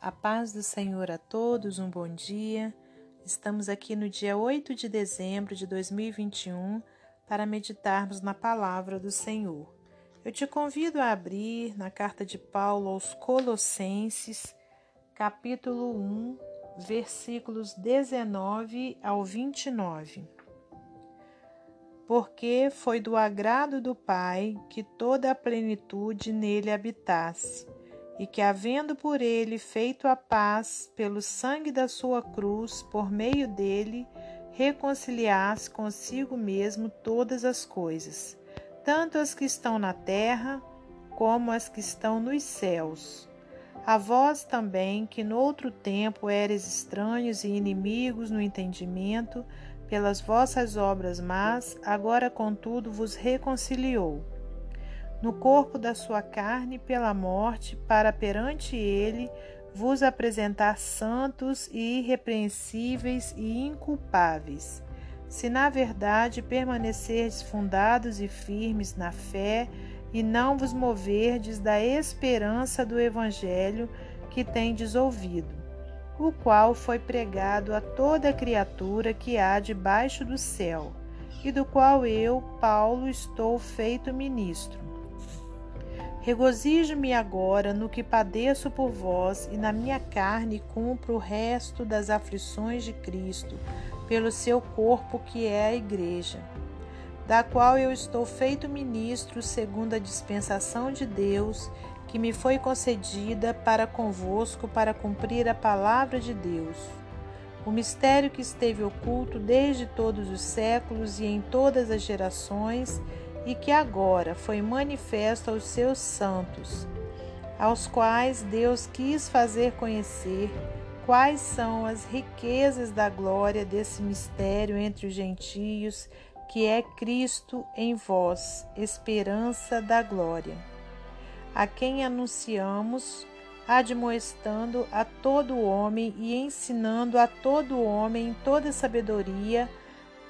A paz do Senhor a todos, um bom dia. Estamos aqui no dia 8 de dezembro de 2021 para meditarmos na palavra do Senhor. Eu te convido a abrir na carta de Paulo aos Colossenses, capítulo 1, versículos 19 ao 29. Porque foi do agrado do Pai que toda a plenitude nele habitasse e que, havendo por ele feito a paz pelo sangue da sua cruz, por meio dele, reconciliasse consigo mesmo todas as coisas, tanto as que estão na terra como as que estão nos céus. A vós também, que no outro tempo eres estranhos e inimigos no entendimento, pelas vossas obras más, agora contudo vos reconciliou no corpo da sua carne pela morte, para perante ele vos apresentar santos e irrepreensíveis e inculpáveis. Se na verdade permanecerdes fundados e firmes na fé, e não vos moverdes da esperança do Evangelho que tendes ouvido, o qual foi pregado a toda criatura que há debaixo do céu, e do qual eu, Paulo, estou feito ministro Regozijo-me agora no que padeço por vós, e na minha carne cumpro o resto das aflições de Cristo, pelo seu corpo que é a Igreja, da qual eu estou feito ministro segundo a dispensação de Deus, que me foi concedida para convosco para cumprir a palavra de Deus. O mistério que esteve oculto desde todos os séculos e em todas as gerações, e que agora foi manifesto aos seus santos, aos quais Deus quis fazer conhecer quais são as riquezas da glória desse mistério entre os gentios, que é Cristo em vós, esperança da glória, a quem anunciamos, admoestando a todo homem e ensinando a todo homem em toda sabedoria,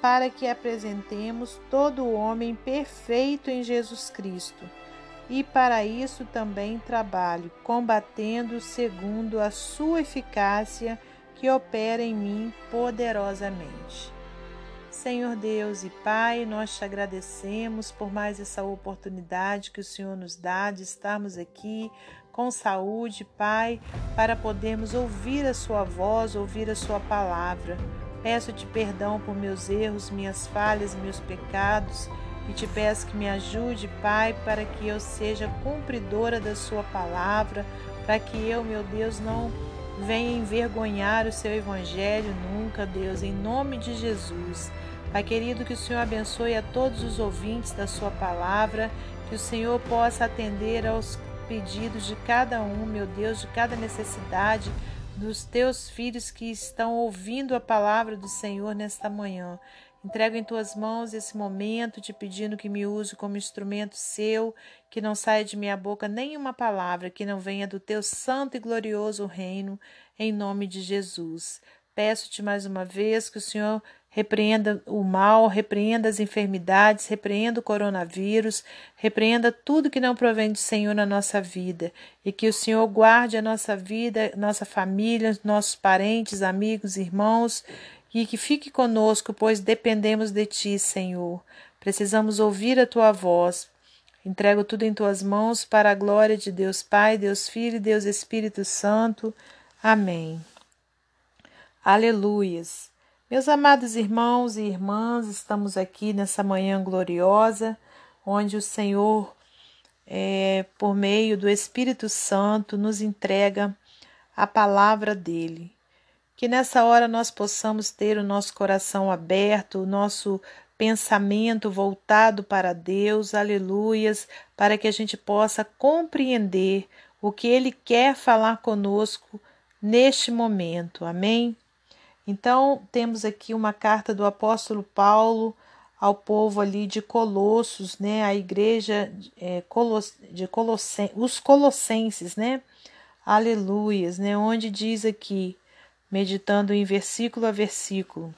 para que apresentemos todo o homem perfeito em Jesus Cristo. E para isso também trabalho, combatendo segundo a sua eficácia que opera em mim poderosamente. Senhor Deus e Pai, nós te agradecemos por mais essa oportunidade que o Senhor nos dá de estarmos aqui com saúde, Pai, para podermos ouvir a Sua voz, ouvir a Sua palavra. Peço-te perdão por meus erros, minhas falhas, meus pecados e te peço que me ajude, Pai, para que eu seja cumpridora da Sua palavra, para que eu, meu Deus, não venha envergonhar o Seu Evangelho nunca, Deus, em nome de Jesus. Pai querido, que o Senhor abençoe a todos os ouvintes da Sua palavra, que o Senhor possa atender aos pedidos de cada um, meu Deus, de cada necessidade dos teus filhos que estão ouvindo a palavra do Senhor nesta manhã. Entrego em tuas mãos esse momento, te pedindo que me use como instrumento seu, que não saia de minha boca nenhuma palavra que não venha do teu santo e glorioso reino, em nome de Jesus. Peço-te mais uma vez que o Senhor repreenda o mal, repreenda as enfermidades, repreenda o coronavírus, repreenda tudo que não provém do Senhor na nossa vida e que o Senhor guarde a nossa vida, nossa família, nossos parentes, amigos, irmãos e que fique conosco, pois dependemos de Ti, Senhor. Precisamos ouvir a Tua voz. Entrego tudo em Tuas mãos para a glória de Deus Pai, Deus Filho e Deus Espírito Santo. Amém. Aleluias. Meus amados irmãos e irmãs, estamos aqui nessa manhã gloriosa, onde o Senhor, é, por meio do Espírito Santo, nos entrega a palavra dele. Que nessa hora nós possamos ter o nosso coração aberto, o nosso pensamento voltado para Deus, aleluias, para que a gente possa compreender o que Ele quer falar conosco neste momento, amém? Então, temos aqui uma carta do apóstolo Paulo ao povo ali de Colossos, né? A igreja é, Coloss de Colossen os Colossenses, né? Aleluias, né? Onde diz aqui, meditando em versículo a versículo,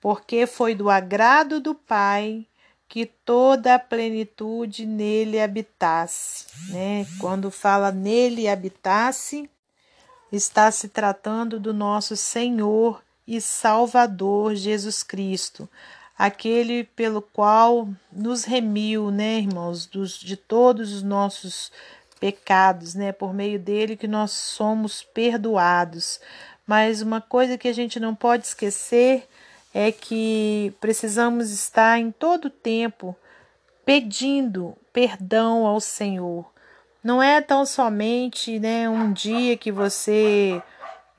porque foi do agrado do Pai que toda a plenitude nele habitasse, né? Quando fala nele habitasse, está se tratando do nosso Senhor e Salvador Jesus Cristo, aquele pelo qual nos remiu, né, irmãos, dos, de todos os nossos pecados, né, por meio dele que nós somos perdoados. Mas uma coisa que a gente não pode esquecer é que precisamos estar em todo tempo pedindo perdão ao Senhor. Não é tão somente né, um dia que você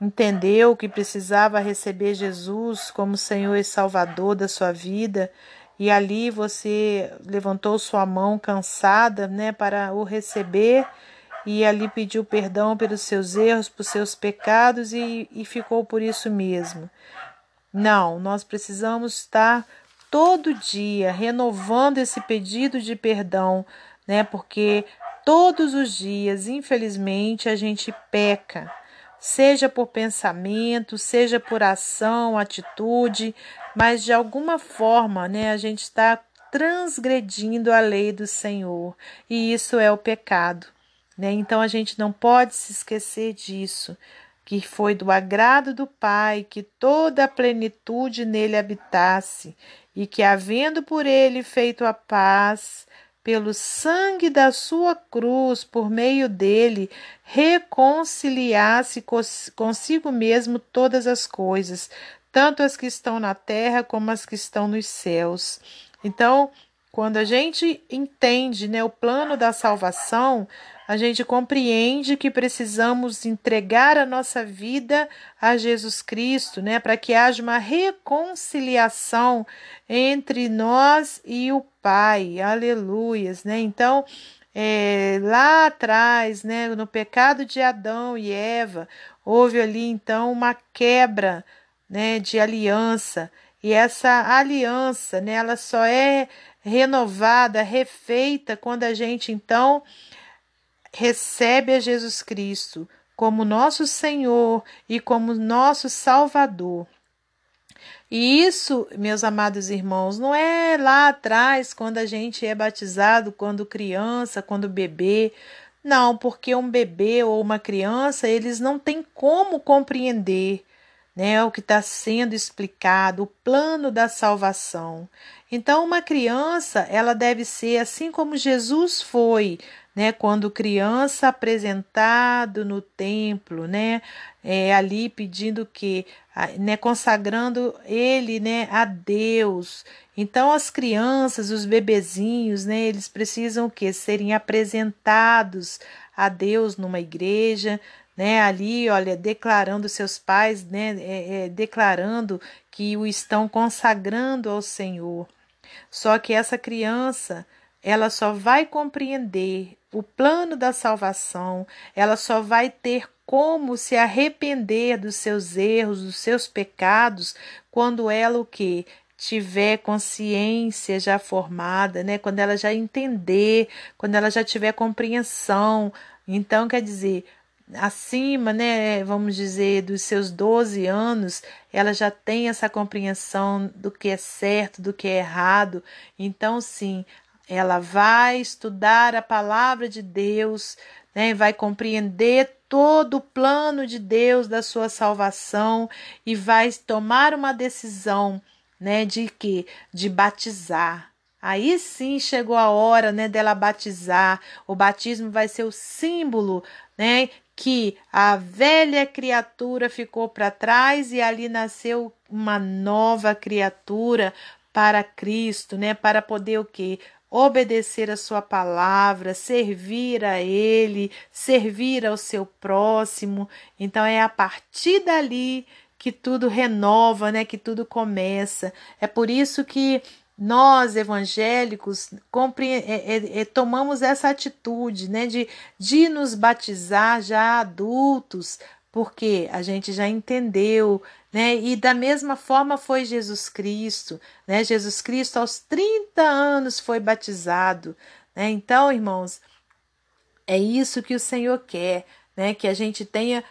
entendeu que precisava receber Jesus como Senhor e Salvador da sua vida e ali você levantou sua mão cansada, né, para o receber e ali pediu perdão pelos seus erros, por seus pecados e, e ficou por isso mesmo. Não, nós precisamos estar todo dia renovando esse pedido de perdão, né? Porque todos os dias, infelizmente, a gente peca, seja por pensamento, seja por ação, atitude, mas de alguma forma, né, a gente está transgredindo a lei do Senhor, e isso é o pecado, né? Então a gente não pode se esquecer disso que foi do agrado do Pai que toda a plenitude nele habitasse, e que, havendo por ele feito a paz, pelo sangue da sua cruz, por meio dele, reconciliasse consigo mesmo todas as coisas, tanto as que estão na terra como as que estão nos céus. Então, quando a gente entende né, o plano da salvação, a gente compreende que precisamos entregar a nossa vida a Jesus Cristo, né, para que haja uma reconciliação entre nós e o Pai. Aleluias, né? Então, é, lá atrás, né, no pecado de Adão e Eva, houve ali então uma quebra, né, de aliança. E essa aliança, né, ela só é renovada, refeita quando a gente então recebe a Jesus Cristo como nosso Senhor e como nosso Salvador. E isso, meus amados irmãos, não é lá atrás, quando a gente é batizado, quando criança, quando bebê. Não, porque um bebê ou uma criança, eles não têm como compreender né, o que está sendo explicado, o plano da salvação. Então, uma criança, ela deve ser assim como Jesus foi, né, quando criança apresentado no templo, né, é, ali pedindo que, né, consagrando ele, né, a Deus. Então as crianças, os bebezinhos, né, eles precisam que serem apresentados a Deus numa igreja, né, ali, olha, declarando seus pais, né, é, é, declarando que o estão consagrando ao Senhor. Só que essa criança, ela só vai compreender o plano da salvação, ela só vai ter como se arrepender dos seus erros, dos seus pecados, quando ela o que tiver consciência já formada, né? Quando ela já entender, quando ela já tiver compreensão. Então, quer dizer, acima, né, vamos dizer, dos seus 12 anos, ela já tem essa compreensão do que é certo, do que é errado. Então, sim, ela vai estudar a palavra de Deus, né, vai compreender todo o plano de Deus da sua salvação e vai tomar uma decisão, né, de que de batizar. Aí sim chegou a hora, né, dela batizar. O batismo vai ser o símbolo, né, que a velha criatura ficou para trás e ali nasceu uma nova criatura para Cristo, né, para poder o quê? obedecer a sua palavra, servir a ele, servir ao seu próximo. Então é a partir dali que tudo renova, né, que tudo começa. É por isso que nós evangélicos é, é, é, tomamos essa atitude né, de, de nos batizar já adultos, porque a gente já entendeu, né? E da mesma forma foi Jesus Cristo, né? Jesus Cristo aos 30 anos foi batizado, né? Então, irmãos, é isso que o Senhor quer, né? Que a gente tenha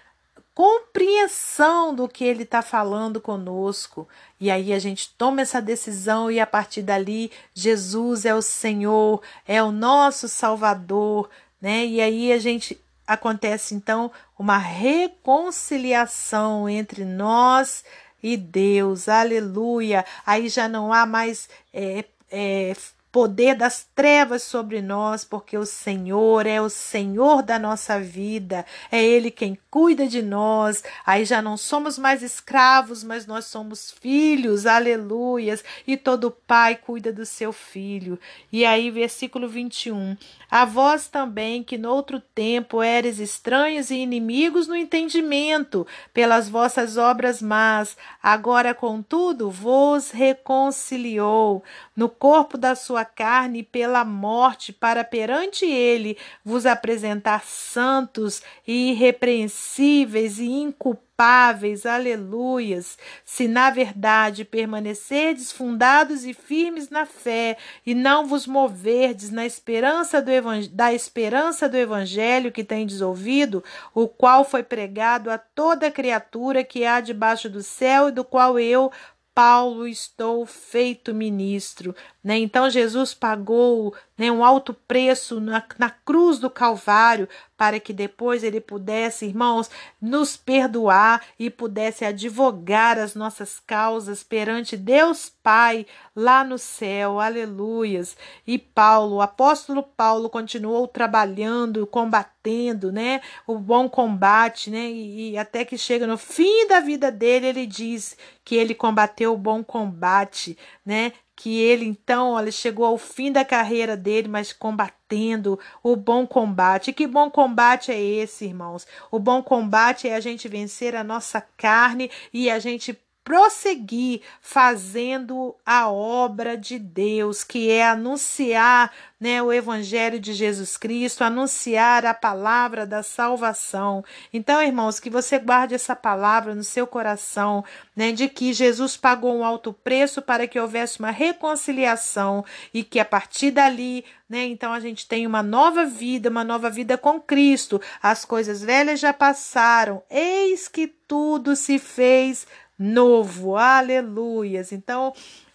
compreensão do que ele está falando conosco. E aí a gente toma essa decisão e a partir dali Jesus é o Senhor, é o nosso Salvador, né? E aí a gente acontece então uma reconciliação entre nós e Deus. Aleluia. Aí já não há mais é, é, poder das trevas sobre nós, porque o Senhor é o Senhor da nossa vida, é Ele quem cuida de nós. Aí já não somos mais escravos, mas nós somos filhos, aleluias, e todo pai cuida do seu filho. E aí, versículo 21. A vós também, que noutro tempo eres estranhos e inimigos no entendimento, pelas vossas obras más, agora, contudo, vos reconciliou no corpo da sua carne pela morte, para perante ele vos apresentar santos e irrepreensíveis e inculpáveis, aleluias, se na verdade permanecerdes fundados e firmes na fé e não vos moverdes na esperança do da esperança do evangelho que tendes ouvido, o qual foi pregado a toda criatura que há debaixo do céu e do qual eu Paulo, estou feito ministro. Né? Então, Jesus pagou né, um alto preço na, na cruz do Calvário para que depois ele pudesse, irmãos, nos perdoar e pudesse advogar as nossas causas perante Deus Pai lá no céu. Aleluias. E Paulo, o apóstolo Paulo, continuou trabalhando, combatendo, né, o bom combate, né, e, e até que chega no fim da vida dele, ele diz que ele combateu o bom combate, né, que ele então, olha, chegou ao fim da carreira dele, mas combatendo o bom combate. E que bom combate é esse, irmãos? O bom combate é a gente vencer a nossa carne e a gente prosseguir fazendo a obra de Deus, que é anunciar né, o Evangelho de Jesus Cristo, anunciar a palavra da salvação. Então, irmãos, que você guarde essa palavra no seu coração, né, de que Jesus pagou um alto preço para que houvesse uma reconciliação e que a partir dali né? Então a gente tem uma nova vida, uma nova vida com Cristo. As coisas velhas já passaram, eis que tudo se fez novo. Aleluias. Então,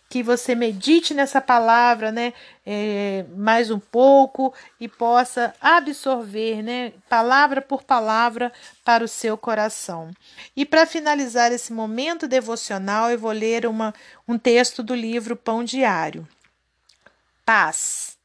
que você medite nessa palavra, né, é, mais um pouco e possa absorver, né, palavra por palavra para o seu coração. E para finalizar esse momento devocional, eu vou ler uma, um texto do livro Pão Diário. Paz.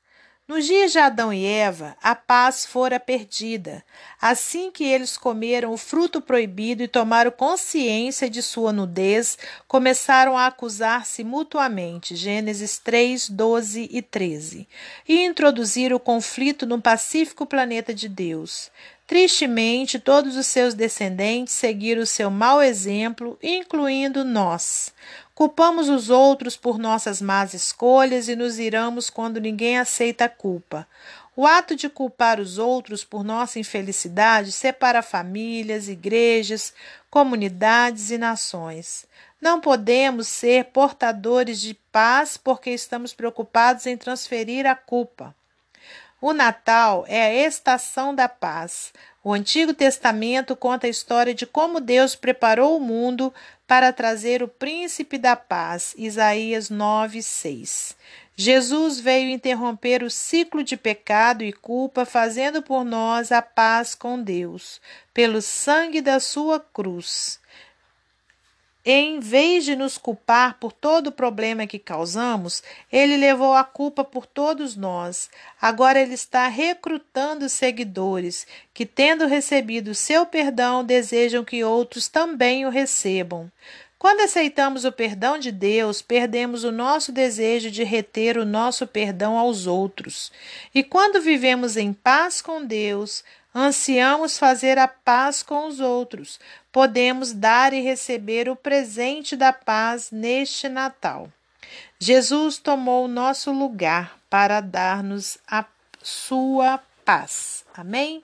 Nos dias de Adão e Eva, a paz fora perdida. Assim que eles comeram o fruto proibido e tomaram consciência de sua nudez, começaram a acusar-se mutuamente. Gênesis 3, 12 e 13. E introduziram o conflito no pacífico planeta de Deus. Tristemente, todos os seus descendentes seguiram o seu mau exemplo, incluindo nós. Culpamos os outros por nossas más escolhas e nos iramos quando ninguém aceita a culpa. O ato de culpar os outros por nossa infelicidade separa famílias, igrejas, comunidades e nações. Não podemos ser portadores de paz porque estamos preocupados em transferir a culpa. O Natal é a estação da paz. O Antigo Testamento conta a história de como Deus preparou o mundo para trazer o príncipe da paz. Isaías 9, 6. Jesus veio interromper o ciclo de pecado e culpa, fazendo por nós a paz com Deus, pelo sangue da sua cruz. Em vez de nos culpar por todo o problema que causamos, ele levou a culpa por todos nós. Agora ele está recrutando seguidores que, tendo recebido seu perdão, desejam que outros também o recebam. Quando aceitamos o perdão de Deus, perdemos o nosso desejo de reter o nosso perdão aos outros. E quando vivemos em paz com Deus, ansiamos fazer a paz com os outros. Podemos dar e receber o presente da paz neste Natal. Jesus tomou nosso lugar para dar-nos a sua paz. Amém?